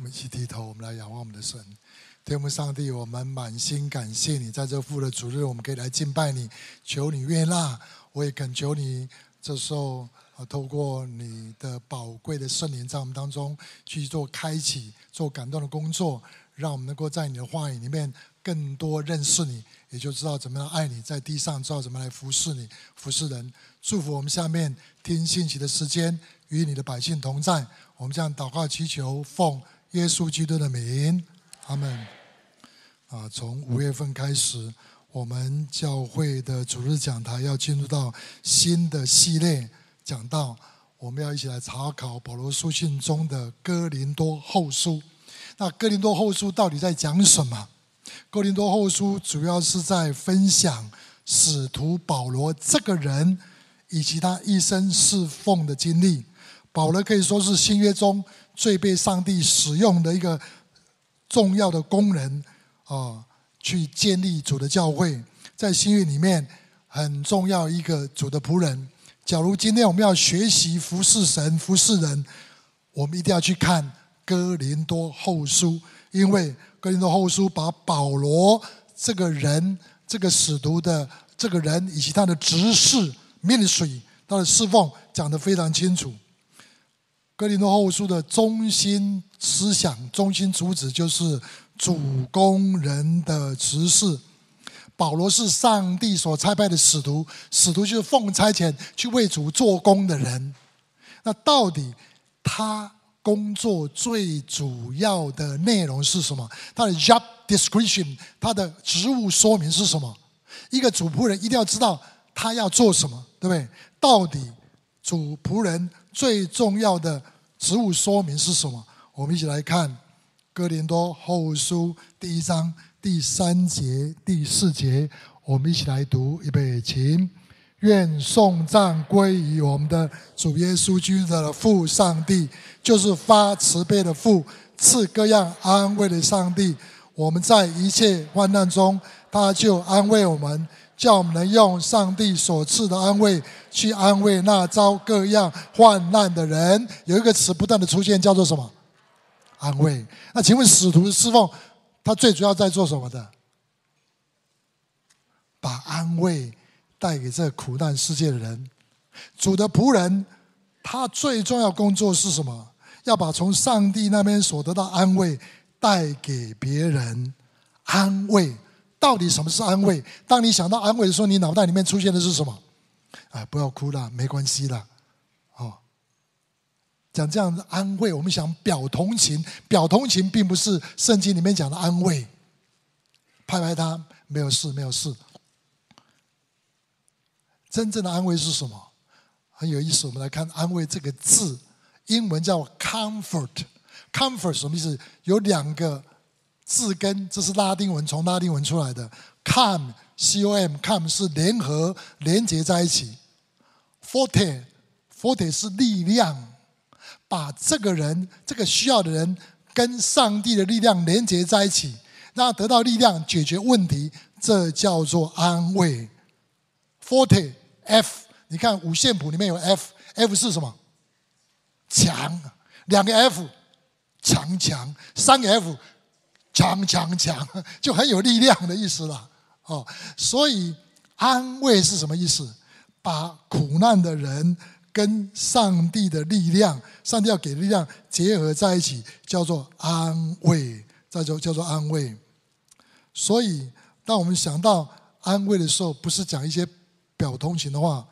我们一起低头，我们来仰望我们的神。天父上帝，我们满心感谢你，在这父的主日，我们可以来敬拜你，求你悦纳。我也恳求你，这时候啊，透过你的宝贵的圣灵，在我们当中去做开启、做感动的工作，让我们能够在你的话语里面更多认识你，也就知道怎么样爱你，在地上知道怎么来服侍你、服侍人。祝福我们下面听信息的时间，与你的百姓同在。我们这样祷告祈求，奉耶稣基督的名，阿门。啊，从五月份开始，我们教会的主日讲台要进入到新的系列讲道，我们要一起来查考保罗书信中的哥林多后书。那哥林多后书到底在讲什么？哥林多后书主要是在分享使徒保罗这个人以及他一生侍奉的经历。保罗可以说是新约中最被上帝使用的一个重要的工人。啊，去建立主的教会，在新约里面很重要一个主的仆人。假如今天我们要学习服侍神、服侍人，我们一定要去看哥林多后书，因为哥林多后书把保罗这个人、这个使徒的这个人以及他的职事、ministry、他的侍奉讲得非常清楚。格林多后书的中心思想、中心主旨就是。主工人的职事，保罗是上帝所差派的使徒，使徒就是奉差遣去为主做工的人。那到底他工作最主要的内容是什么？他的 job description，他的职务说明是什么？一个主仆人一定要知道他要做什么，对不对？到底主仆人最重要的职务说明是什么？我们一起来看。哥林多后书第一章第三节、第四节，我们一起来读，预备，请。愿颂赞归于我们的主耶稣基督的父上帝，就是发慈悲的父，赐各样安慰的上帝。我们在一切患难中，他就安慰我们，叫我们能用上帝所赐的安慰去安慰那遭各样患难的人。有一个词不断的出现，叫做什么？安慰。那请问使徒的侍奉，他最主要在做什么的？把安慰带给这苦难世界的人。主的仆人，他最重要工作是什么？要把从上帝那边所得到安慰带给别人。安慰，到底什么是安慰？当你想到安慰的时候，你脑袋里面出现的是什么？哎，不要哭了，没关系的。讲这样的安慰，我们想表同情，表同情并不是圣经里面讲的安慰，拍拍他，没有事，没有事。真正的安慰是什么？很有意思，我们来看“安慰”这个字，英文叫 comfort。comfort 什么意思？有两个字根，这是拉丁文，从拉丁文出来的。com，c o m，com 是联合、连接在一起。forte，forte 是力量。把这个人、这个需要的人跟上帝的力量连接在一起，让他得到力量解决问题，这叫做安慰。Forte F，你看五线谱里面有 F，F 是什么？强，两个 F，强强，三个 F，强强强，就很有力量的意思了。哦，所以安慰是什么意思？把苦难的人。跟上帝的力量，上帝要给的力量结合在一起，叫做安慰，叫做叫做安慰。所以，当我们想到安慰的时候，不是讲一些表同情的话，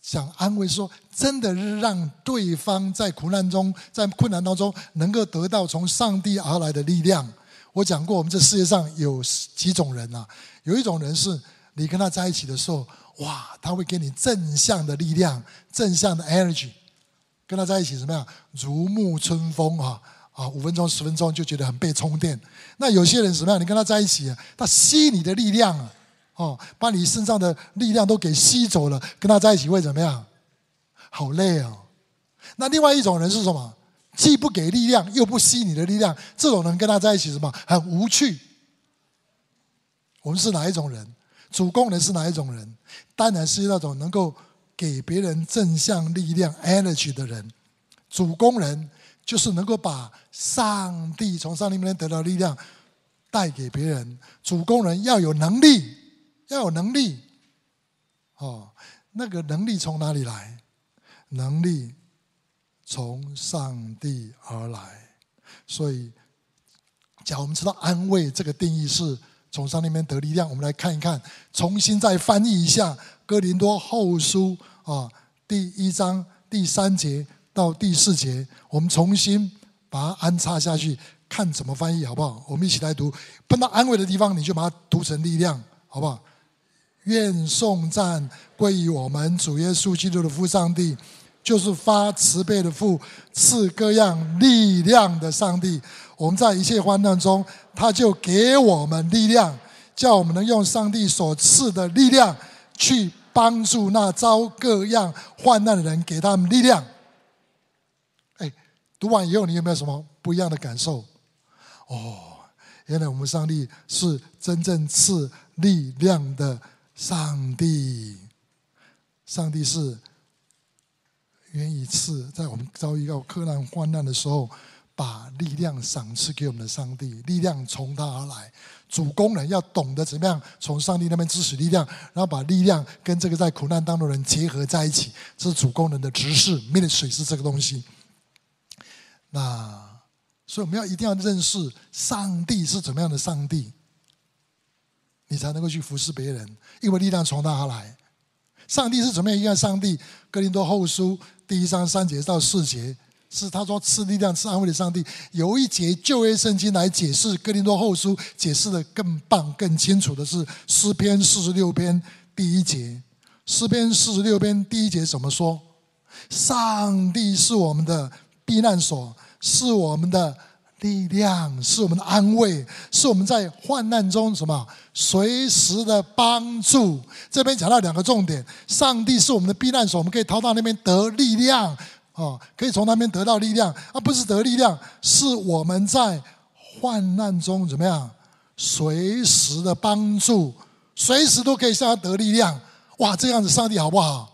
讲安慰说，真的是让对方在苦难中、在困难当中，能够得到从上帝而来的力量。我讲过，我们这世界上有几种人啊？有一种人是，你跟他在一起的时候。哇，他会给你正向的力量，正向的 energy，跟他在一起怎么样？如沐春风啊啊！五分钟、十分钟就觉得很被充电。那有些人怎么样？你跟他在一起，他吸你的力量啊，哦，把你身上的力量都给吸走了。跟他在一起会怎么样？好累啊！那另外一种人是什么？既不给力量，又不吸你的力量，这种人跟他在一起什么？很无趣。我们是哪一种人？主工人是哪一种人？当然是那种能够给别人正向力量 energy 的人。主工人就是能够把上帝从上帝那边得到力量带给别人。主工人要有能力，要有能力。哦，那个能力从哪里来？能力从上帝而来。所以，假如我们知道安慰这个定义是从上帝那边得力量，我们来看一看，重新再翻译一下《哥林多后书》啊，第一章第三节到第四节，我们重新把它安插下去，看怎么翻译，好不好？我们一起来读，碰到安慰的地方，你就把它读成力量，好不好？愿颂赞归于我们主耶稣基督的父上帝，就是发慈悲的父，赐各样力量的上帝。我们在一切患难中，他就给我们力量，叫我们能用上帝所赐的力量去帮助那遭各样患难的人，给他们力量。哎，读完以后，你有没有什么不一样的感受？哦，原来我们上帝是真正赐力量的。上帝，上帝是愿意赐，在我们遭遇到困难患难的时候，把力量赏赐给我们的上帝。力量从他而来，主工人要懂得怎么样从上帝那边支取力量，然后把力量跟这个在苦难当中的人结合在一起。这是主工人的职事，ministry 是这个东西。那所以我们要一定要认识上帝是怎么样的上帝。你才能够去服侍别人，因为力量从他而来。上帝是怎么样一个上帝？哥林多后书第一章三节到四节，是他说赐力量、赐安慰的上帝。有一节旧约圣经来解释哥林多后书，解释的更棒、更清楚的是诗篇四十六篇第一节。诗篇四十六篇第一节怎么说？上帝是我们的避难所，是我们的。力量是我们的安慰，是我们在患难中什么随时的帮助。这边讲到两个重点：上帝是我们的避难所，我们可以逃到那边得力量，哦，可以从那边得到力量，而不是得力量，是我们在患难中怎么样随时的帮助，随时都可以向他得力量。哇，这样子上帝好不好？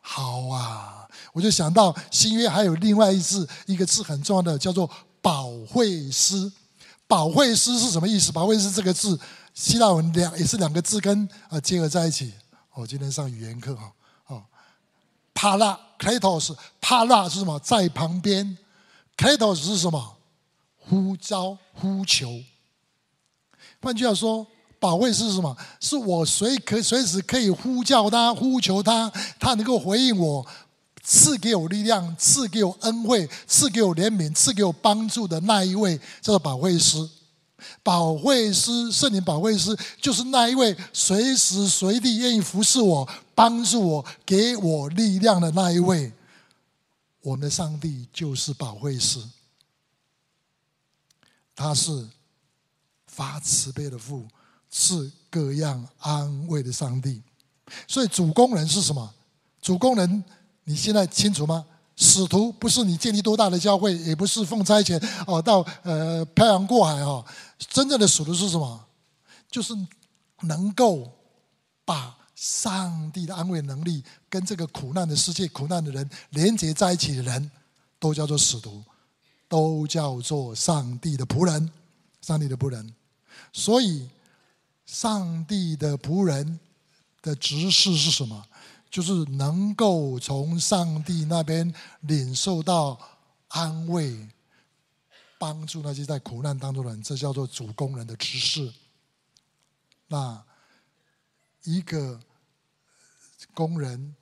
好啊！我就想到新约还有另外一字，一个字很重要的，叫做。保惠师，保惠师是什么意思？保惠师这个字，希腊文两也是两个字根啊结合在一起。我今天上语言课哈，哦，帕拉 Kletos，帕拉是什么？在旁边，Kletos 是什么？呼召、呼求。换句话说，保惠是什么？是我随可随时可以呼叫他、呼求他，他能够回应我。赐给我力量，赐给我恩惠，赐给我怜悯，赐给我帮助的那一位，叫做保惠师。保惠师，圣灵保惠师，就是那一位随时随地愿意服侍我、帮助我、给我力量的那一位。我们的上帝就是保惠师，他是发慈悲的父，是各样安慰的上帝。所以主工人是什么？主工人。你现在清楚吗？使徒不是你建立多大的教会，也不是奉差遣哦，到呃漂洋过海哦。真正的使徒是什么？就是能够把上帝的安慰能力跟这个苦难的世界、苦难的人连接在一起的人，都叫做使徒，都叫做上帝的仆人。上帝的仆人，所以上帝的仆人的职事是什么？就是能够从上帝那边领受到安慰，帮助那些在苦难当中的人，这叫做主工人的职事。那一个工人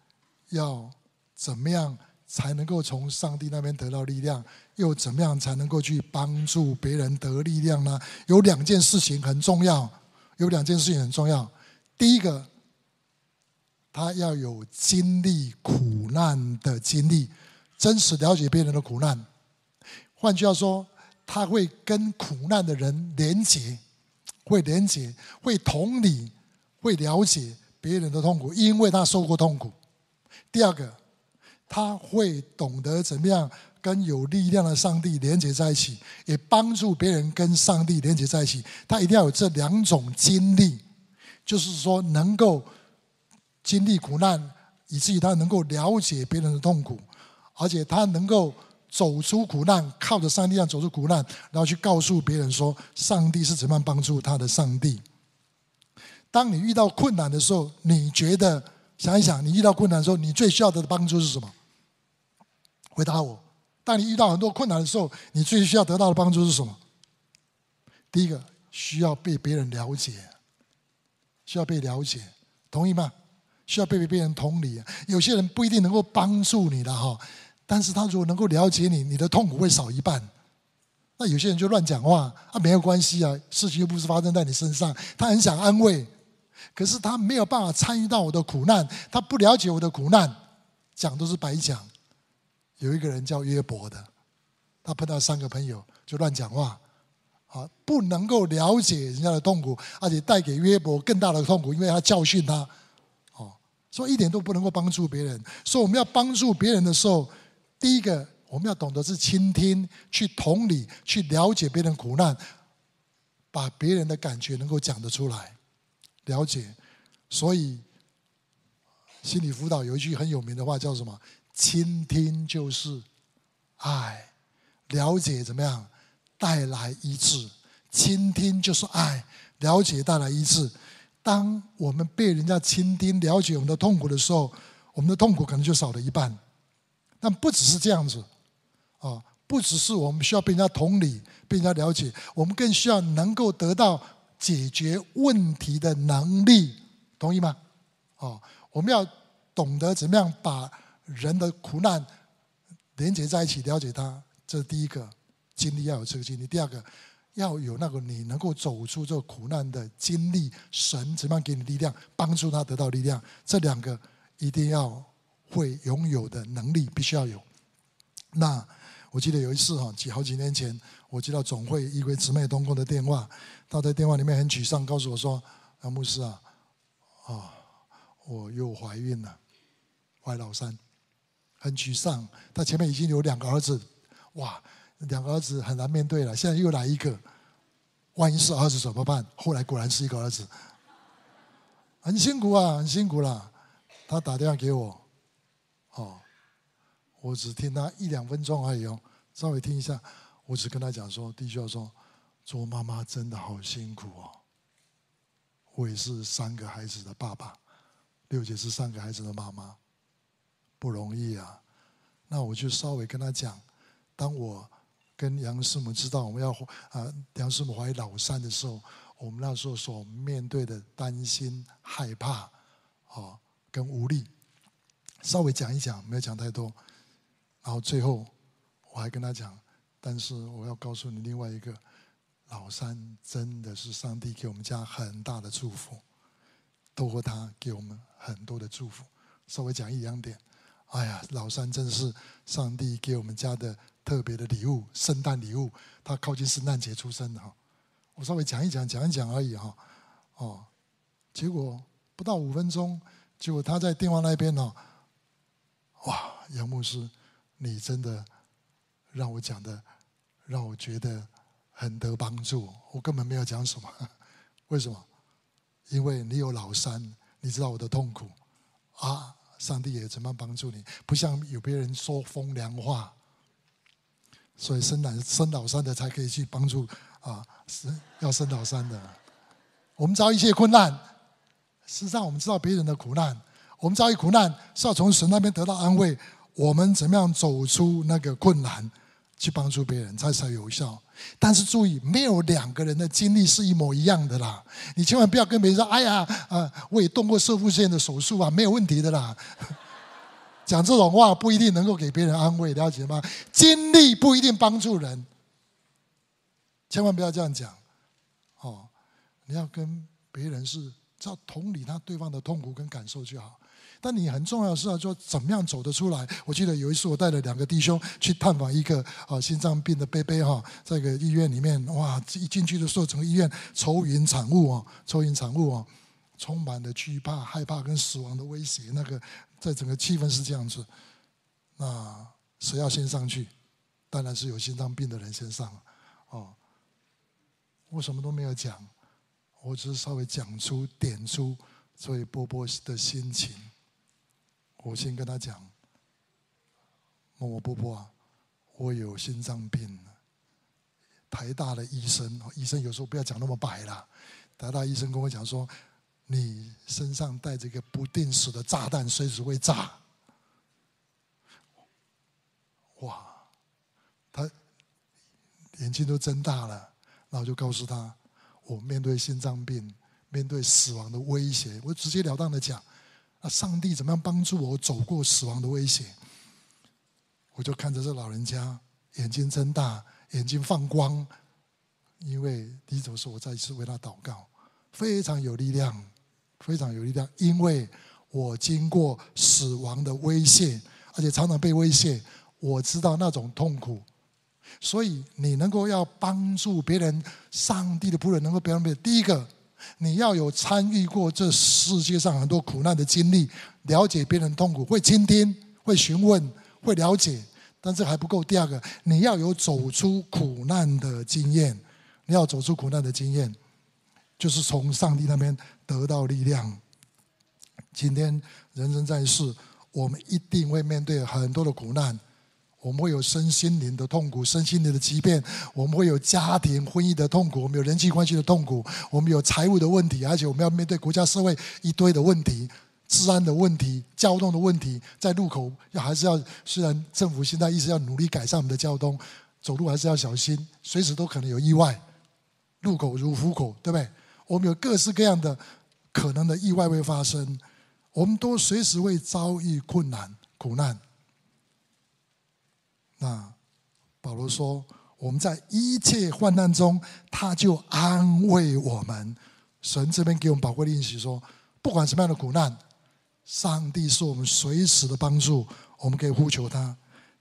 要怎么样才能够从上帝那边得到力量？又怎么样才能够去帮助别人得力量呢？有两件事情很重要，有两件事情很重要。第一个。他要有经历苦难的经历，真实了解别人的苦难。换句话说，他会跟苦难的人连结，会连结，会同理，会了解别人的痛苦，因为他受过痛苦。第二个，他会懂得怎么样跟有力量的上帝连结在一起，也帮助别人跟上帝连结在一起。他一定要有这两种经历，就是说能够。经历苦难，以至于他能够了解别人的痛苦，而且他能够走出苦难，靠着上帝让走出苦难，然后去告诉别人说，上帝是怎么样帮助他的上帝。当你遇到困难的时候，你觉得想一想，你遇到困难的时候，你最需要的帮助是什么？回答我。当你遇到很多困难的时候，你最需要得到的帮助是什么？第一个，需要被别人了解，需要被了解，同意吗？需要被别人同理。有些人不一定能够帮助你的哈，但是他如果能够了解你，你的痛苦会少一半。那有些人就乱讲话，啊，没有关系啊，事情又不是发生在你身上，他很想安慰。可是他没有办法参与到我的苦难，他不了解我的苦难，讲都是白讲。有一个人叫约伯的，他碰到三个朋友就乱讲话，啊，不能够了解人家的痛苦，而且带给约伯更大的痛苦，因为他教训他，所以一点都不能够帮助别人。所以我们要帮助别人的时候，第一个我们要懂得是倾听，去同理，去了解别人苦难，把别人的感觉能够讲得出来。了解，所以心理辅导有一句很有名的话，叫什么？倾听就是爱，了解怎么样带来医治？倾听就是爱，了解带来医治。当我们被人家倾听、了解我们的痛苦的时候，我们的痛苦可能就少了一半。但不只是这样子，啊，不只是我们需要被人家同理、被人家了解，我们更需要能够得到。解决问题的能力，同意吗？啊，我们要懂得怎么样把人的苦难连接在一起，了解他。这是第一个经历，要有这个经历。第二个，要有那个你能够走出这苦难的经历，神怎么样给你力量，帮助他得到力量。这两个一定要会拥有的能力，必须要有。那我记得有一次哈，几好几年前。我接到总会一位姊妹同工的电话，她在电话里面很沮丧，告诉我说：“杨牧师啊，啊，我又怀孕了，怀老三，很沮丧。他前面已经有两个儿子，哇，两个儿子很难面对了，现在又来一个，万一是儿子怎么办？后来果然是一个儿子，很辛苦啊，很辛苦了。他打电话给我，哦，我只听他一两分钟而已哦，稍微听一下。”我只跟他讲说，弟兄说，做妈妈真的好辛苦哦。我也是三个孩子的爸爸，六姐是三个孩子的妈妈，不容易啊。那我就稍微跟他讲，当我跟杨师母知道我们要啊杨师母怀老三的时候，我们那时候所面对的担心、害怕，啊跟无力，稍微讲一讲，没有讲太多。然后最后我还跟他讲。但是我要告诉你另外一个，老三真的是上帝给我们家很大的祝福，透过他给我们很多的祝福。稍微讲一两点，哎呀，老三真的是上帝给我们家的特别的礼物，圣诞礼物。他靠近圣诞节出生的哈，我稍微讲一讲，讲一讲而已哈。哦，结果不到五分钟，结果他在电话那边呢，哇，杨牧师，你真的让我讲的。让我觉得很得帮助。我根本没有讲什么，为什么？因为你有老三，你知道我的痛苦啊！上帝也怎么帮助你？不像有别人说风凉话，所以生男生老三的才可以去帮助啊，生要生老三的。我们遭遇一切困难，实际上我们知道别人的苦难，我们遭遇苦难是要从神那边得到安慰。我们怎么样走出那个困难？去帮助别人才才有效，但是注意，没有两个人的经历是一模一样的啦。你千万不要跟别人说：“哎呀，啊，我也动过摄护腺的手术啊，没有问题的啦。”讲这种话不一定能够给别人安慰，了解吗？经历不一定帮助人，千万不要这样讲。哦，你要跟别人是要同理他对方的痛苦跟感受就好。但你很重要是要说怎么样走得出来。我记得有一次我带了两个弟兄去探访一个啊心脏病的伯伯哈，在一个医院里面，哇，一进去的时候，整个医院愁云惨雾啊，愁云惨雾啊，充满了惧怕、害怕跟死亡的威胁。那个在整个气氛是这样子。那谁要先上去？当然是有心脏病的人先上哦。我什么都没有讲，我只是稍微讲出点出所以波波的心情。我先跟他讲，某某波波啊，我有心脏病。台大的医生，医生有时候不要讲那么白啦。台大医生跟我讲说，你身上带着一个不定时的炸弹，随时会炸。哇，他眼睛都睁大了。然后就告诉他，我面对心脏病，面对死亡的威胁，我直截了当的讲，那上帝怎么样帮助我走过死亡的威胁？我就看着这老人家，眼睛睁大。眼睛放光，因为第一种是我再一次为他祷告，非常有力量，非常有力量。因为我经过死亡的威胁，而且常常被威胁，我知道那种痛苦。所以你能够要帮助别人，上帝的仆人能够帮助别人。第一个，你要有参与过这世界上很多苦难的经历，了解别人痛苦，会倾听，会询问，会了解。但这还不够。第二个，你要有走出苦难的经验。你要走出苦难的经验，就是从上帝那边得到力量。今天人生在世，我们一定会面对很多的苦难。我们会有身心灵的痛苦，身心灵的疾病；我们会有家庭婚姻的痛苦，我们有人际关系的痛苦，我们有财务的问题，而且我们要面对国家社会一堆的问题。治安的问题、交通的问题，在路口要还是要，虽然政府现在一直要努力改善我们的交通，走路还是要小心，随时都可能有意外。路口如虎口，对不对？我们有各式各样的可能的意外会发生，我们都随时会遭遇困难、苦难。那保罗说，我们在一切患难中，他就安慰我们。神这边给我们宝贵的信息说，不管什么样的苦难。上帝是我们随时的帮助，我们可以呼求他。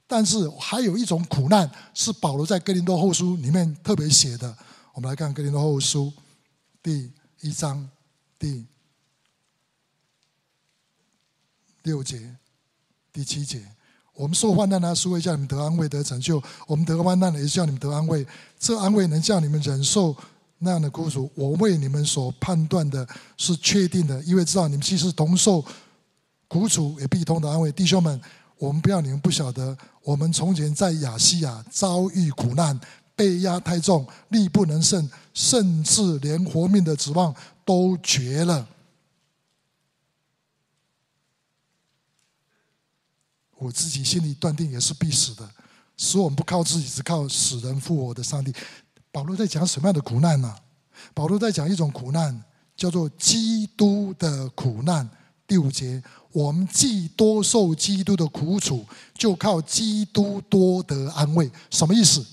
但是还有一种苦难，是保罗在哥林多后书里面特别写的。我们来看哥林多后书第一章第六节、第七节：我们受患难呢，是为叫你们得安慰、得拯救；我们得患难呢，也是叫你们得安慰。这安慰能叫你们忍受那样的苦楚。我为你们所判断的是确定的，因为知道你们既是同受。苦楚也必同的安慰，弟兄们，我们不要你们不晓得，我们从前在亚细亚遭遇苦难，被压太重，力不能胜，甚至连活命的指望都绝了。我自己心里断定也是必死的，使我们不靠自己，只靠死人复活的上帝。保罗在讲什么样的苦难呢？保罗在讲一种苦难，叫做基督的苦难。第五节。我们既多受基督的苦楚，就靠基督多得安慰。什么意思？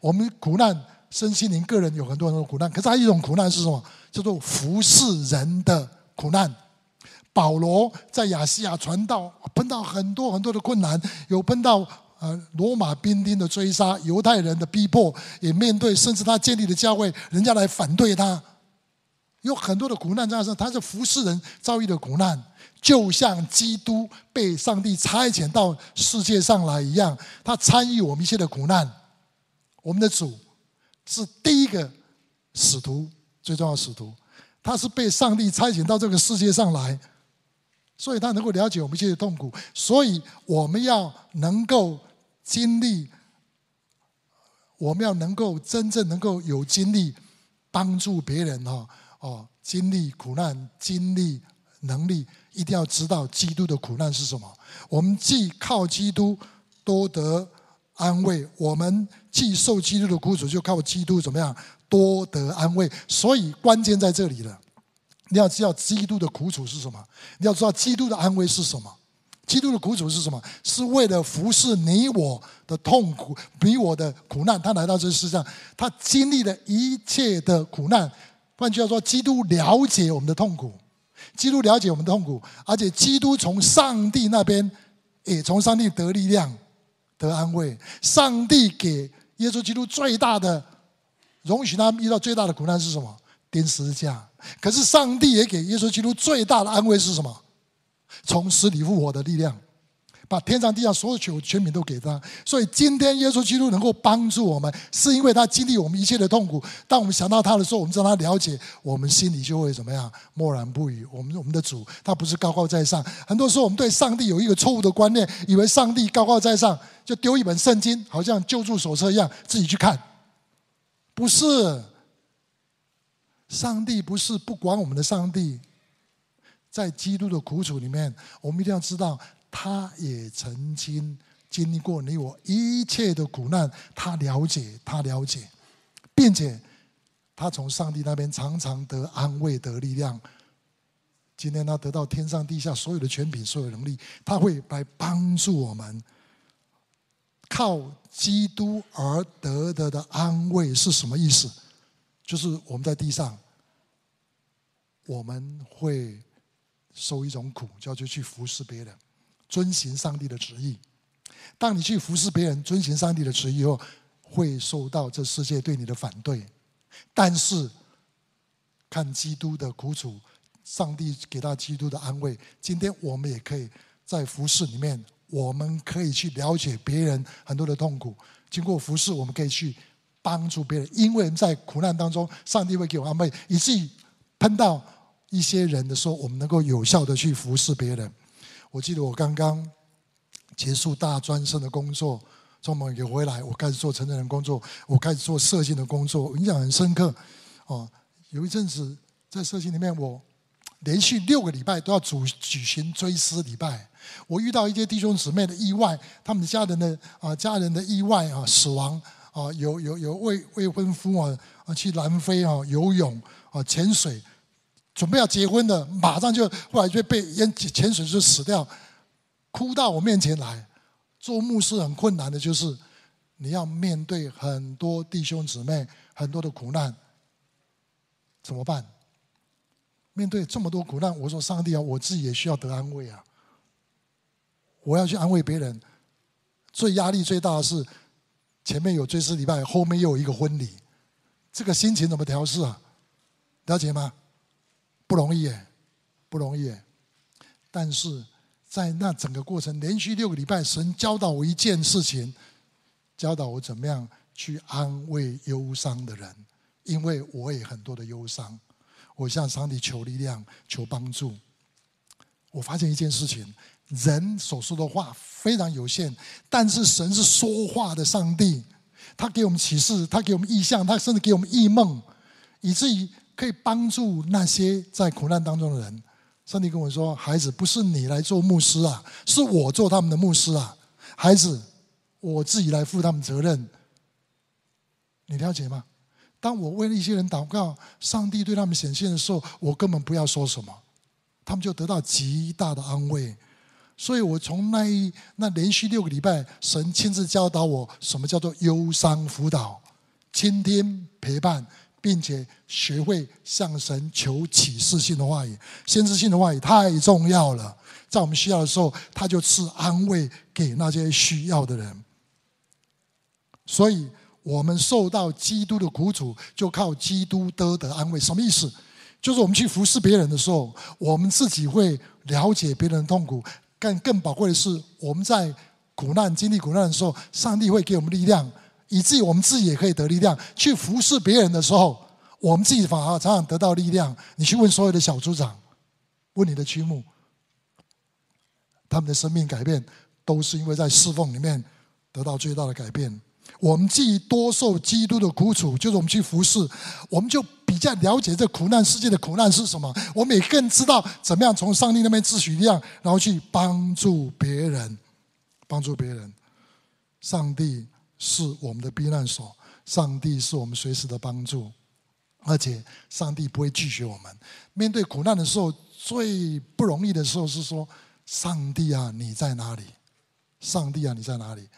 我们苦难，身心灵个人有很多很多苦难，可是还有一种苦难是什么？叫做服侍人的苦难。保罗在亚细亚传道，碰到很多很多的困难，有碰到呃罗马兵丁的追杀，犹太人的逼迫，也面对甚至他建立的教会，人家来反对他，有很多的苦难。这样说，他是服侍人遭遇的苦难。就像基督被上帝差遣到世界上来一样，他参与我们一切的苦难。我们的主是第一个使徒，最重要的使徒，他是被上帝差遣到这个世界上来，所以他能够了解我们一切的痛苦。所以我们要能够经历，我们要能够真正能够有经历帮助别人哈哦，经历苦难，经历能力。一定要知道基督的苦难是什么。我们既靠基督多得安慰，我们既受基督的苦楚，就靠基督怎么样多得安慰。所以关键在这里了。你要知道基督的苦楚是什么，你要知道基督的安慰是什么。基督的苦楚是什么？是为了服侍你我的痛苦，你我的苦难。他来到这世上，他经历了一切的苦难。换句话说，基督了解我们的痛苦。基督了解我们的痛苦，而且基督从上帝那边也从上帝得力量、得安慰。上帝给耶稣基督最大的容许他们遇到最大的苦难是什么？钉十字架。可是上帝也给耶稣基督最大的安慰是什么？从死里复活的力量。把天上地下所有权权柄都给他。所以今天耶稣基督能够帮助我们，是因为他经历我们一切的痛苦。当我们想到他的时候，我们知道他了解，我们心里就会怎么样？默然不语。我们我们的主，他不是高高在上。很多时候我们对上帝有一个错误的观念，以为上帝高高在上，就丢一本圣经，好像救助手册一样，自己去看。不是，上帝不是不管我们的上帝。在基督的苦楚里面，我们一定要知道，他也曾经经历过你我一切的苦难，他了解，他了解，并且他从上帝那边常常得安慰、得力量。今天他得到天上地下所有的权柄、所有能力，他会来帮助我们。靠基督而得的的安慰是什么意思？就是我们在地上，我们会。受一种苦，叫做去服侍别人，遵行上帝的旨意。当你去服侍别人，遵行上帝的旨意后，会受到这世界对你的反对。但是，看基督的苦楚，上帝给他基督的安慰。今天我们也可以在服侍里面，我们可以去了解别人很多的痛苦。经过服侍，我们可以去帮助别人，因为在苦难当中，上帝会给我安慰，以至于碰到。一些人的时候，我们能够有效的去服侍别人。我记得我刚刚结束大专生的工作，从某一个回来，我开始做成年人工作，我开始做社青的工作，我印象很深刻。哦，有一阵子在社青里面，我连续六个礼拜都要主举行追思礼拜。我遇到一些弟兄姊妹的意外，他们家人的啊家人的意外啊死亡啊，有有有未未婚夫啊啊去南非啊游泳啊潜水。准备要结婚的，马上就后来就被淹潜水就死掉，哭到我面前来。做牧师很困难的就是，你要面对很多弟兄姊妹很多的苦难，怎么办？面对这么多苦难，我说上帝啊，我自己也需要得安慰啊。我要去安慰别人，最压力最大的是前面有追思礼拜，后面又有一个婚礼，这个心情怎么调试啊？了解吗？不容易，不容易。但是在那整个过程，连续六个礼拜，神教导我一件事情，教导我怎么样去安慰忧伤的人，因为我也很多的忧伤。我向上帝求力量，求帮助。我发现一件事情：人所说的话非常有限，但是神是说话的上帝，他给我们启示，他给我们异象，他甚至给我们异梦，以至于。可以帮助那些在苦难当中的人。上帝跟我说：“孩子，不是你来做牧师啊，是我做他们的牧师啊。孩子，我自己来负他们责任。你了解吗？当我为了一些人祷告，上帝对他们显现的时候，我根本不要说什么，他们就得到极大的安慰。所以我从那一那连续六个礼拜，神亲自教导我什么叫做忧伤辅导、倾听陪伴。”并且学会向神求启示性的话语，先知性的话语太重要了。在我们需要的时候，他就赐安慰给那些需要的人。所以，我们受到基督的苦楚，就靠基督得的安慰。什么意思？就是我们去服侍别人的时候，我们自己会了解别人的痛苦。更更宝贵的是，我们在苦难、经历苦难的时候，上帝会给我们力量。以至于我们自己也可以得力量，去服侍别人的时候，我们自己反而常常得到力量。你去问所有的小组长，问你的区牧，他们的生命改变都是因为在侍奉里面得到最大的改变。我们既多受基督的苦楚，就是我们去服侍，我们就比较了解这苦难世界的苦难是什么。我们也更知道怎么样从上帝那边自取力量，然后去帮助别人，帮助别人。上帝。是我们的避难所，上帝是我们随时的帮助，而且上帝不会拒绝我们。面对苦难的时候，最不容易的时候是说：“上帝啊，你在哪里？上帝啊，你在哪里？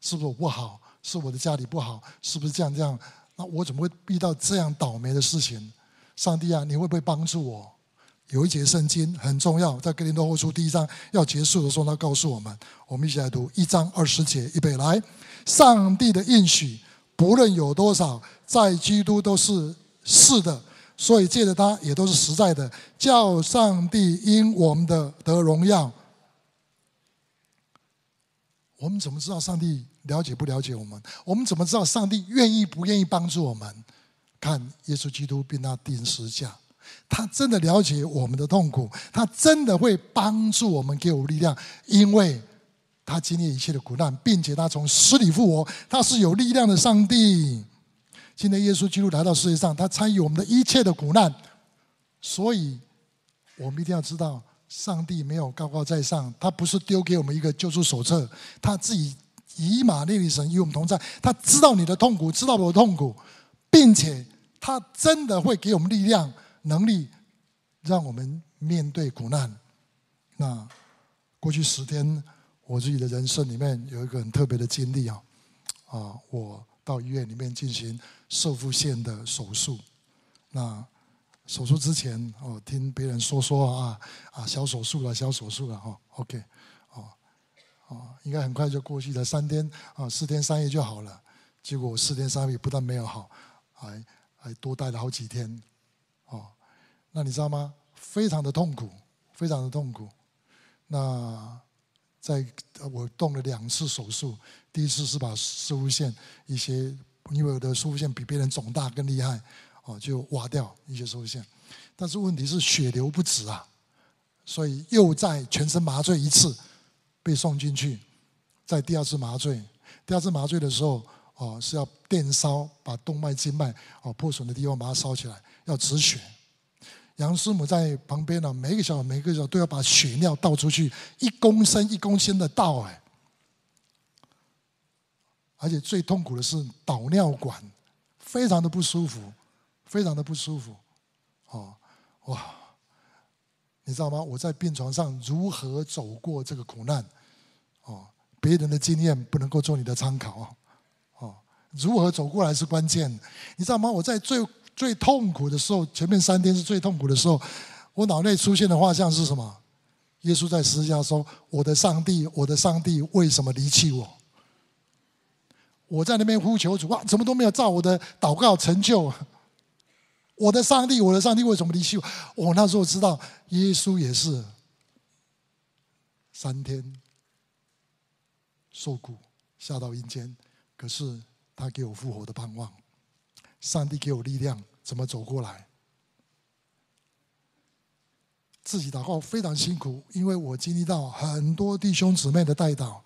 是不是我不好？是我的家里不好？是不是这样这样？那我怎么会遇到这样倒霉的事情？上帝啊，你会不会帮助我？”有一节圣经很重要，在哥林多后书第一章要结束的时候，他告诉我们：我们一起来读一章二十节，预备来。上帝的应许，不论有多少，在基督都是是的，所以借着他也都是实在的，叫上帝因我们的得荣耀。我们怎么知道上帝了解不了解我们？我们怎么知道上帝愿意不愿意帮助我们？看耶稣基督并他钉十字架，他真的了解我们的痛苦，他真的会帮助我们，给我们力量，因为他经历一切的苦难，并且他从死里复活，他是有力量的上帝。今天耶稣基督来到世界上，他参与我们的一切的苦难，所以我们一定要知道。上帝没有高高在上，他不是丢给我们一个救助手册，他自己以马内利神与我们同在，他知道你的痛苦，知道我的痛苦，并且他真的会给我们力量、能力，让我们面对苦难。那过去十天，我自己的人生里面有一个很特别的经历啊，啊，我到医院里面进行射护线的手术，那。手术之前，哦，听别人说说啊啊，小手术了，小手术了，哈，OK，哦，哦，应该很快就过去了，三天啊，四天三夜就好了。结果四天三夜不但没有好，还还多待了好几天，那你知道吗？非常的痛苦，非常的痛苦。那在我动了两次手术，第一次是把摄护腺一些，因为我的摄护腺比别人肿大更厉害。哦，就挖掉一些摄护腺，但是问题是血流不止啊，所以又在全身麻醉一次，被送进去，在第二次麻醉，第二次麻醉的时候，哦是要电烧，把动脉、静脉哦破损的地方把它烧起来，要止血。杨师母在旁边呢，每个小时每个小时都要把血尿倒出去，一公升一公升的倒哎，而且最痛苦的是导尿管，非常的不舒服。非常的不舒服，哦，哇！你知道吗？我在病床上如何走过这个苦难？哦，别人的经验不能够做你的参考哦，如何走过来是关键。你知道吗？我在最最痛苦的时候，前面三天是最痛苦的时候，我脑内出现的画像是什么？耶稣在十字架说：“我的上帝，我的上帝，为什么离弃我？”我在那边呼求主啊，怎么都没有照我的祷告成就。我的上帝，我的上帝，为什么离弃我？我那时候知道，耶稣也是三天受苦下到阴间，可是他给我复活的盼望，上帝给我力量，怎么走过来？自己祷告非常辛苦，因为我经历到很多弟兄姊妹的代祷，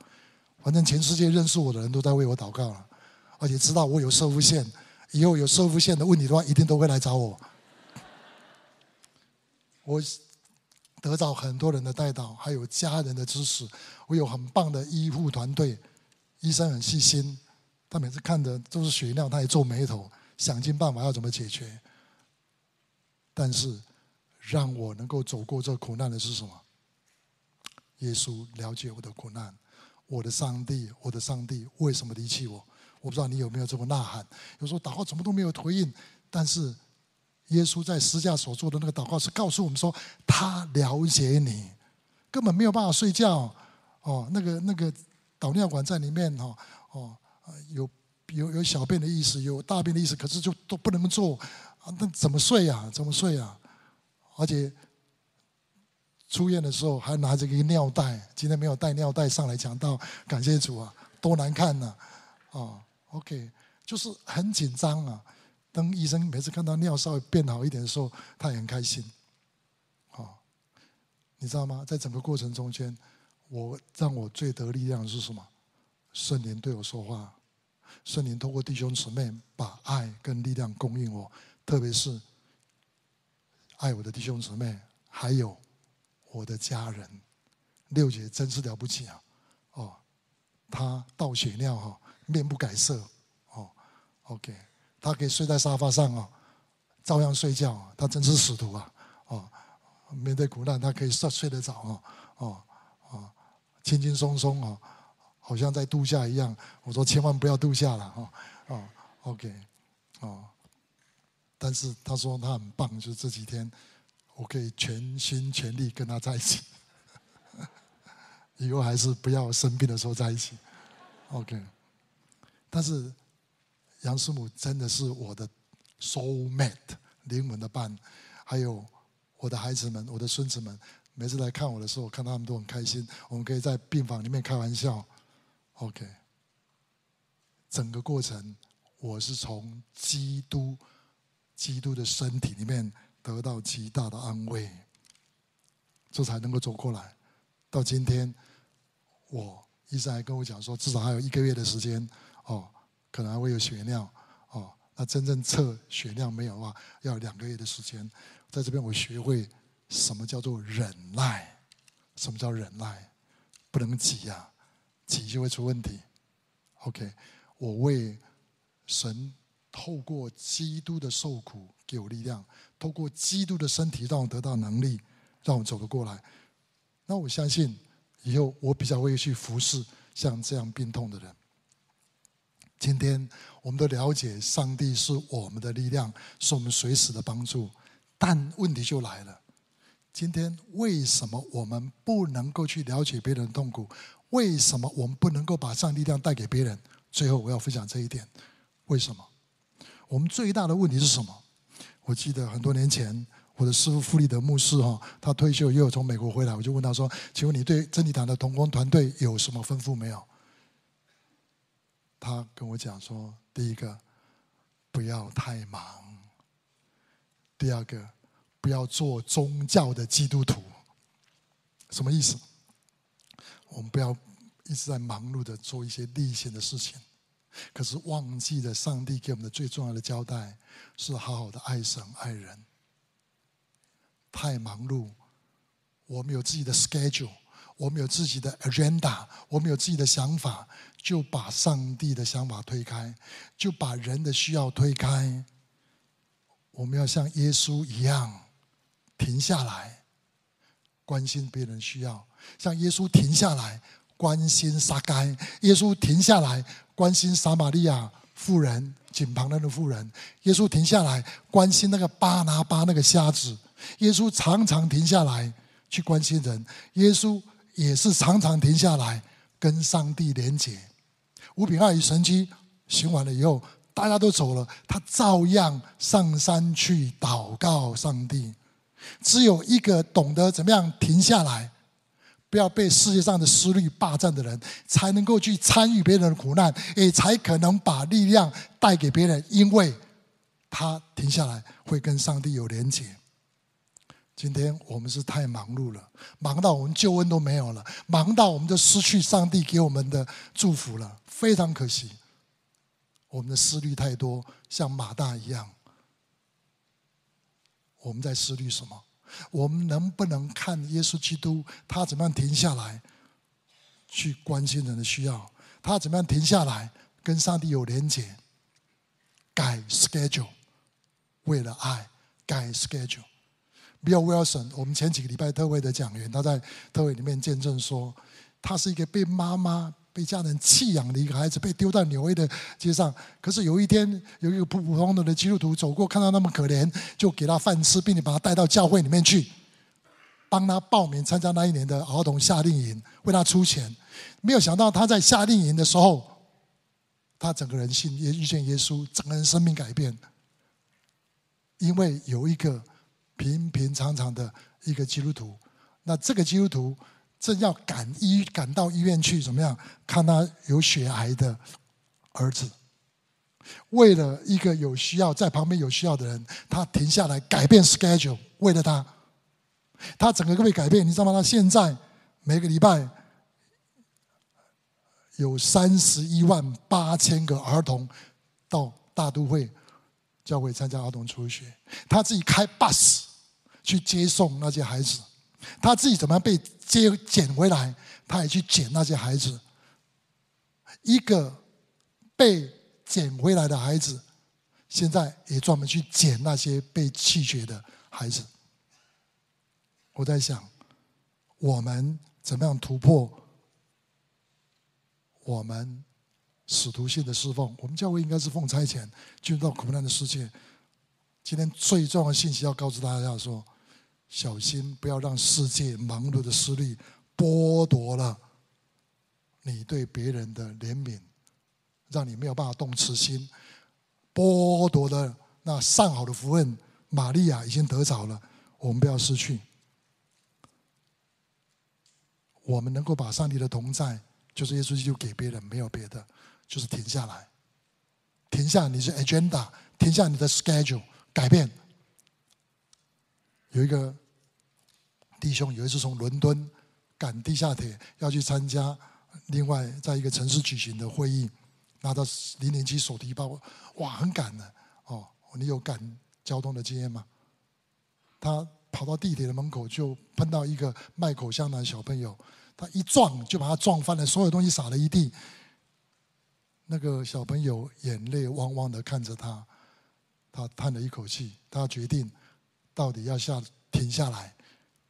反正全世界认识我的人都在为我祷告了，而且知道我有摄护腺。以后有摄护腺的问题的话，一定都会来找我。我得到很多人的带导，还有家人的支持。我有很棒的医护团队，医生很细心。他每次看的都是血尿，他也皱眉头，想尽办法要怎么解决。但是让我能够走过这苦难的是什么？耶稣了解我的苦难，我的上帝，我的上帝为什么离弃我？我不知道你有没有这么呐喊？有时候祷告怎么都没有回应，但是耶稣在十架所做的那个祷告是告诉我们说，他了解你，根本没有办法睡觉。哦，那个那个导尿管在里面哦哦，有有有小便的意思，有大便的意思，可是就都不能做啊，那怎么睡呀？怎么睡呀？而且出院的时候还拿着一个尿袋，今天没有带尿袋上来讲道，感谢主啊，多难看呐！哦。OK，就是很紧张啊。当医生每次看到尿稍微变好一点的时候，他也很开心。好，你知道吗？在整个过程中间，我让我最得力量的是什么？圣灵对我说话，圣灵透过弟兄姊妹把爱跟力量供应我，特别是爱我的弟兄姊妹，还有我的家人。六姐真是了不起啊！哦，她倒血尿哈。面不改色，哦，OK，她可以睡在沙发上哦，照样睡觉，她真是使徒啊，哦，面对苦难她可以睡睡得着哦，哦，哦，轻轻松松哦，好像在度假一样。我说千万不要度假了，哦，哦，OK，哦，但是他说他很棒，就是这几天我可以全心全力跟他在一起，以后还是不要生病的时候在一起，OK。但是杨师母真的是我的 soul mate 灵魂的伴，还有我的孩子们、我的孙子们，每次来看我的时候，看他们都很开心。我们可以在病房里面开玩笑，OK，整个过程我是从基督、基督的身体里面得到极大的安慰，这才能够走过来。到今天，我医生还跟我讲说，至少还有一个月的时间哦，可能还会有血尿哦。那真正测血量没有的话，要两个月的时间。在这边，我学会什么叫做忍耐，什么叫忍耐，不能急呀、啊。急就会出问题。OK，我为神透过基督的受苦给我力量，透过基督的身体让我得到能力，让我走得过来。那我相信以后我比较会去服侍像这样病痛的人。今天我们都了解上帝是我们的力量，是我们随时的帮助。但问题就来了，今天为什么我们不能够去了解别人的痛苦？为什么我们不能够把上帝力量带给别人？最后我要分享这一点：为什么？我们最大的问题是什么？我记得很多年前，我的师傅傅立德牧师哈，他退休又有从美国回来，我就问他说：“请问你对真理堂的同工团队有什么吩咐没有？”他跟我讲说：“第一个，不要太忙；第二个，不要做宗教的基督徒。”什么意思？我们不要一直在忙碌的做一些例行的事情，可是忘记了上帝给我们的最重要的交代是好好的爱神爱人。太忙碌，我们有自己的 schedule，我们有自己的 agenda，我们有自己的想法，就把上帝的想法推开，就把人的需要推开。我们要像耶稣一样停下来，关心别人需要。像耶稣停下来关心撒该，耶稣停下来关心撒玛利亚妇人井旁的那个妇人，耶稣停下来关心那个巴拿巴那个瞎子，耶稣常常停下来去关心人，耶稣也是常常停下来跟上帝连结。五饼二鱼神迹行完了以后，大家都走了，他照样上山去祷告上帝。只有一个懂得怎么样停下来。不要被世界上的思虑霸占的人，才能够去参与别人的苦难，也才可能把力量带给别人。因为他停下来，会跟上帝有连结。今天我们是太忙碌了，忙到我们救恩都没有了，忙到我们就失去上帝给我们的祝福了，非常可惜。我们的思虑太多，像马大一样，我们在思虑什么？我们能不能看耶稣基督，他怎么样停下来去关心人的需要？他怎么样停下来跟上帝有连结？改 schedule，为了爱改 schedule。Bill Wilson，我们前几个礼拜特会的讲员，他在特会里面见证说，他是一个被妈妈。被家人弃养的一个孩子，被丢在纽约的街上。可是有一天，有一个普普通通的基督徒走过，看到那么可怜，就给他饭吃，并且把他带到教会里面去，帮他报名参加那一年的儿童夏令营，为他出钱。没有想到他在夏令营的时候，他整个人信耶，遇见耶稣，整个人生命改变。因为有一个平平常常的一个基督徒，那这个基督徒。正要赶医赶到医院去，怎么样？看他有血癌的儿子，为了一个有需要在旁边有需要的人，他停下来改变 schedule，为了他，他整个都被改变。你知道吗？他现在每个礼拜有三十一万八千个儿童到大都会教会参加儿童初学，他自己开 bus 去接送那些孩子。他自己怎么样被接捡回来？他也去捡那些孩子。一个被捡回来的孩子，现在也专门去捡那些被弃绝的孩子。我在想，我们怎么样突破我们使徒性的侍奉？我们教会应该是奉差遣进入到苦难的世界。今天最重要的信息要告诉大家说。小心，不要让世界忙碌的思虑剥夺了你对别人的怜悯，让你没有办法动慈心，剥夺了那上好的福分。玛利亚已经得着了，我们不要失去。我们能够把上帝的同在就是耶稣基督给别人没有别的，就是停下来，停下你的 agenda，停下你的 schedule，改变。有一个弟兄有一次从伦敦赶地下铁要去参加另外在一个城市举行的会议，拿到零零七手提包，哇，很赶的哦。你有赶交通的经验吗？他跑到地铁的门口就碰到一个卖口香糖的小朋友。他一撞就把他撞翻了，所有东西洒了一地。那个小朋友眼泪汪汪的看着他，他叹了一口气，他决定到底要下停下来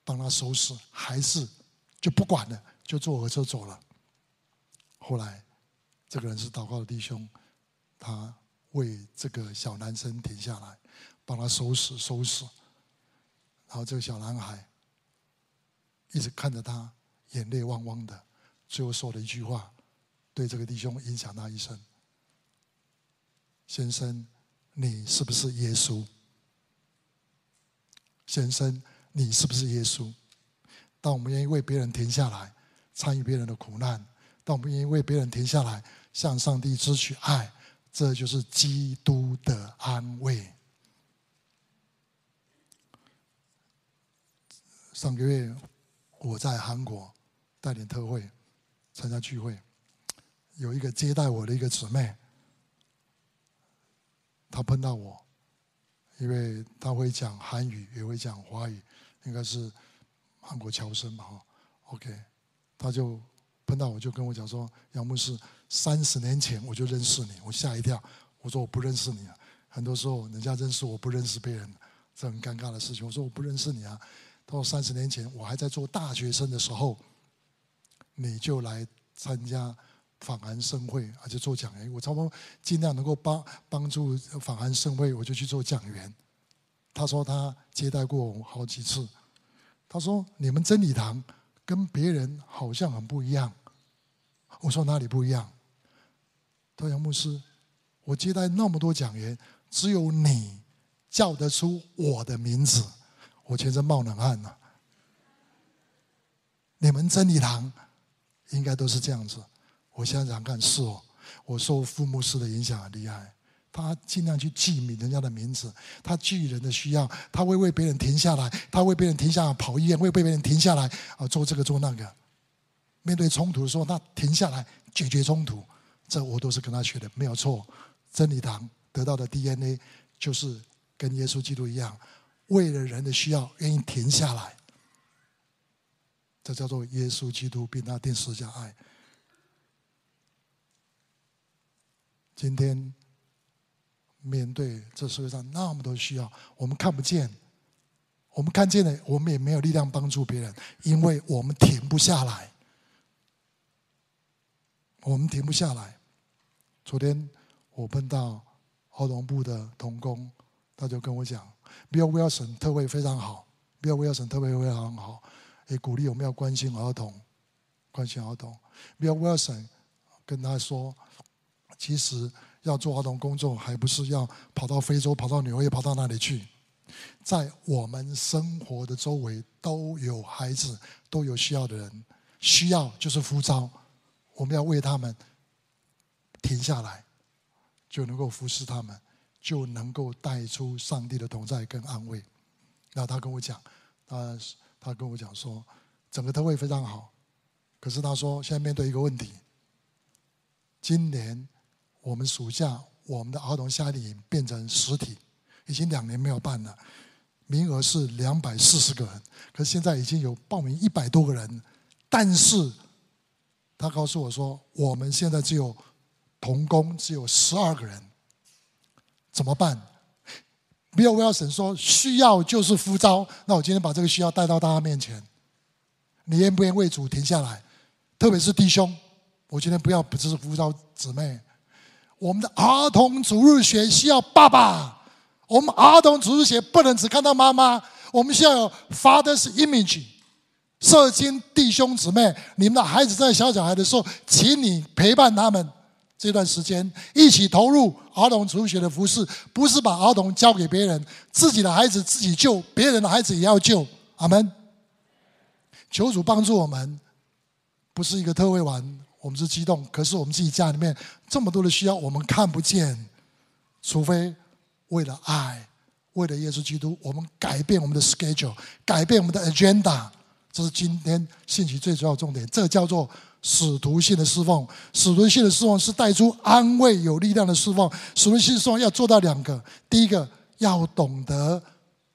帮他收拾，还是就不管了，就坐火车走了。后来这个人是祷告的弟兄，他为这个小男生停下来，帮他收拾收拾，然后这个小男孩一直看着他。眼泪汪汪的，最后说了一句话，对这个弟兄影响他一生。先生，你是不是耶稣？先生，你是不是耶稣？当我们愿意为别人停下来，参与别人的苦难；当我们愿意为别人停下来，向上帝支取爱，这就是基督的安慰。上个月我在韩国。带领特会参加聚会，有一个接待我的一个姊妹，她碰到我，因为他会讲韩语，也会讲华语，应该是韩国侨生嘛，哈，OK，他就碰到我就跟我讲说，杨牧师，三十年前我就认识你，我吓一跳，我说我不认识你啊，很多时候人家认识我不认识别人，这很尴尬的事情，我说我不认识你啊，他说三十年前我还在做大学生的时候。你就来参加访韩盛会，而且做讲员。我差不多尽量能够帮帮助访韩盛会，我就去做讲员。他说他接待过我好几次。他说你们真理堂跟别人好像很不一样。我说哪里不一样？他说牧师，我接待那么多讲员，只有你叫得出我的名字，我全身冒冷汗了。你们真理堂。应该都是这样子，我想想看，是哦。我受父牧师的影响很厉害，他尽量去记名人家的名字，他记人的需要，他会为别人停下来，他为别人停下来跑医院，会为别人停下来啊做这个做那个。面对冲突的时候，他停下来解决冲突，这我都是跟他学的，没有错。真理堂得到的 DNA 就是跟耶稣基督一样，为了人的需要愿意停下来。这叫做耶稣基督，并他定十架爱。今天面对这社会上那么多需要，我们看不见，我们看见了，我们也没有力量帮助别人，因为我们停不下来，我们停不下来。昨天我碰到儿童部的同工，他就跟我讲，Bill Wilson 特会非常好，Bill Wilson 特会非常好。也鼓励我们要关心儿童，关心儿童。Bill Wilson 跟他说，其实要做儿童工作，还不是要跑到非洲、跑到纽约、跑到哪里去？在我们生活的周围都有孩子，都有需要的人，需要就是呼召，我们要为他们停下来，就能够服侍他们，就能够带出上帝的同在跟安慰。那他跟我讲，他。他跟我讲说，整个特会非常好，可是他说现在面对一个问题，今年我们暑假我们的儿童夏令营变成实体，已经两年没有办了，名额是两百四十个人，可现在已经有报名一百多个人，但是他告诉我说，我们现在只有同工只有十二个人，怎么办？没有，我要神说需要就是呼召。那我今天把这个需要带到大家面前，你愿不愿意为主停下来？特别是弟兄，我今天不要不只是呼召姊妹。我们的儿童主日学需要爸爸，我们儿童主日学不能只看到妈妈，我们需要有 Father's image。圣经弟兄姊妹，你们的孩子在小小孩的时候，请你陪伴他们。这段时间一起投入儿童主日学的服事，不是把儿童交给别人，自己的孩子自己救，别人的孩子也要救。阿门。求主帮助我们，不是一个特惠完，我们是激动，可是我们自己家里面这么多的需要，我们看不见。除非为了爱，为了耶稣基督，我们改变我们的 schedule，改变我们的 agenda。这是今天信息最主要重点。这叫做使徒性的侍奉。使徒性的侍奉是带出安慰、有力量的侍奉。使徒性的侍奉要做到两个：第一个，要懂得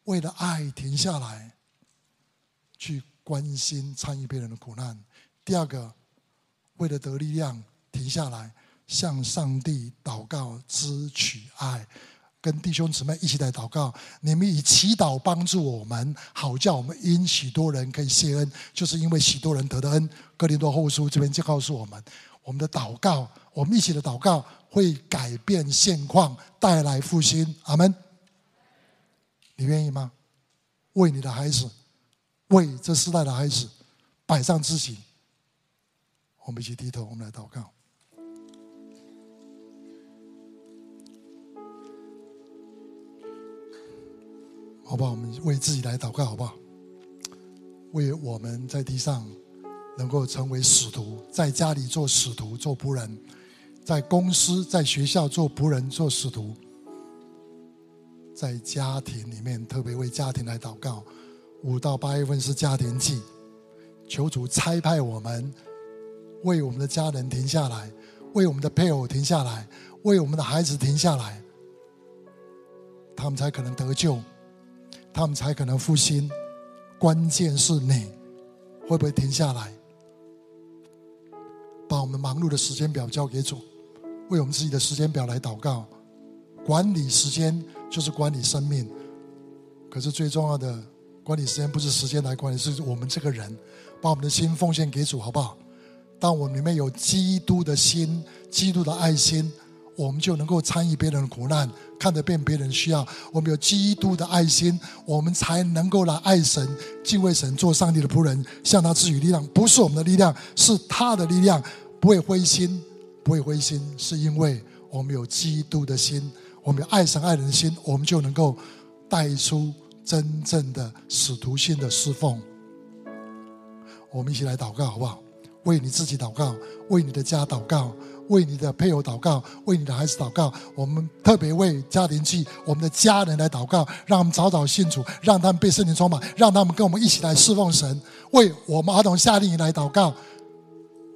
为了爱停下来，去关心、参与别人的苦难；第二个，为了得力量，停下来向上帝祷告，支取爱，跟弟兄姊妹一起来祷告。你们以祈祷帮助我们，好叫我们因许多人可以谢恩，就是因为许多人得的恩。哥林多后书这边就告诉我们，我们的祷告，我们一起的祷告会改变现况，带来复兴。阿门。你愿意吗？为你的孩子，为这世代的孩子，摆上自己。我们一起低头，我们来祷告，好不好？我们为自己来祷告，好不好？为我们在地上能够成为使徒，在家里做使徒、做仆人，在公司、在学校做仆人、做使徒，在家庭里面特别为家庭来祷告。五到八月份是家庭季，求主差派我们。为我们的家人停下来，为我们的配偶停下来，为我们的孩子停下来，他们才可能得救，他们才可能复兴。关键是你会不会停下来，把我们忙碌的时间表交给主，为我们自己的时间表来祷告。管理时间就是管理生命，可是最重要的管理时间不是时间来管理，是我们这个人，把我们的心奉献给主，好不好？当我们里面有基督的心、基督的爱心，我们就能够参与别人的苦难，看得见别人需要。我们有基督的爱心，我们才能够来爱神、敬畏神，做上帝的仆人，向他赐予力量。不是我们的力量，是他的力量。不会灰心，不会灰心，是因为我们有基督的心，我们有爱神爱人的心，我们就能够带出真正的使徒性的侍奉。我们一起来祷告，好不好？为你自己祷告，为你的家祷告，为你的配偶祷告，为你的孩子祷告。我们特别为家庭去，我们的家人来祷告，让他们早早信主，让他们被圣灵充满，让他们跟我们一起来侍奉神。为我们儿童夏令营来祷告，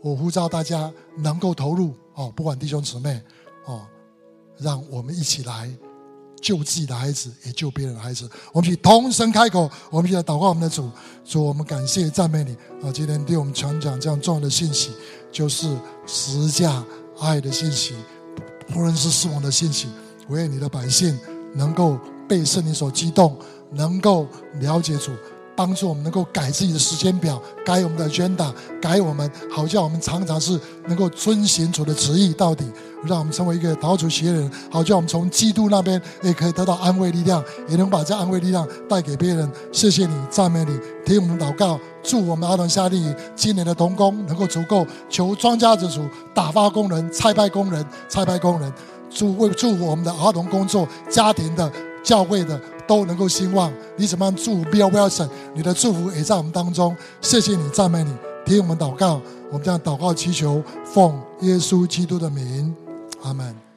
我呼召大家能够投入哦，不管弟兄姊妹哦，让我们一起来。救自己的孩子，也救别人的孩子。我们去同声开口，我们一起来祷告我们的主。主，我们感谢赞美你啊！今天对我们传讲这样重要的信息，就是十架爱的信息，不论是死亡的信息。唯愿你的百姓能够被圣灵所激动，能够了解主。帮助我们能够改自己的时间表，改我们的 agenda，改我们，好叫我们常常是能够遵行主的旨意到底，让我们成为一个逃主喜悦的人，好叫我们从基督那边也可以得到安慰力量，也能把这安慰力量带给别人。谢谢你，赞美你，听我们祷告，祝我们儿童夏令营今年的童工能够足够，求庄稼之主打发工人、差派工人、差派工人，祝为祝我们的儿童工作、家庭的、教会的。都能够兴旺，你怎么样祝福？不要不要省，你的祝福也在我们当中。谢谢你，赞美你，听我们祷告，我们这样祷告祈求，奉耶稣基督的名，阿门。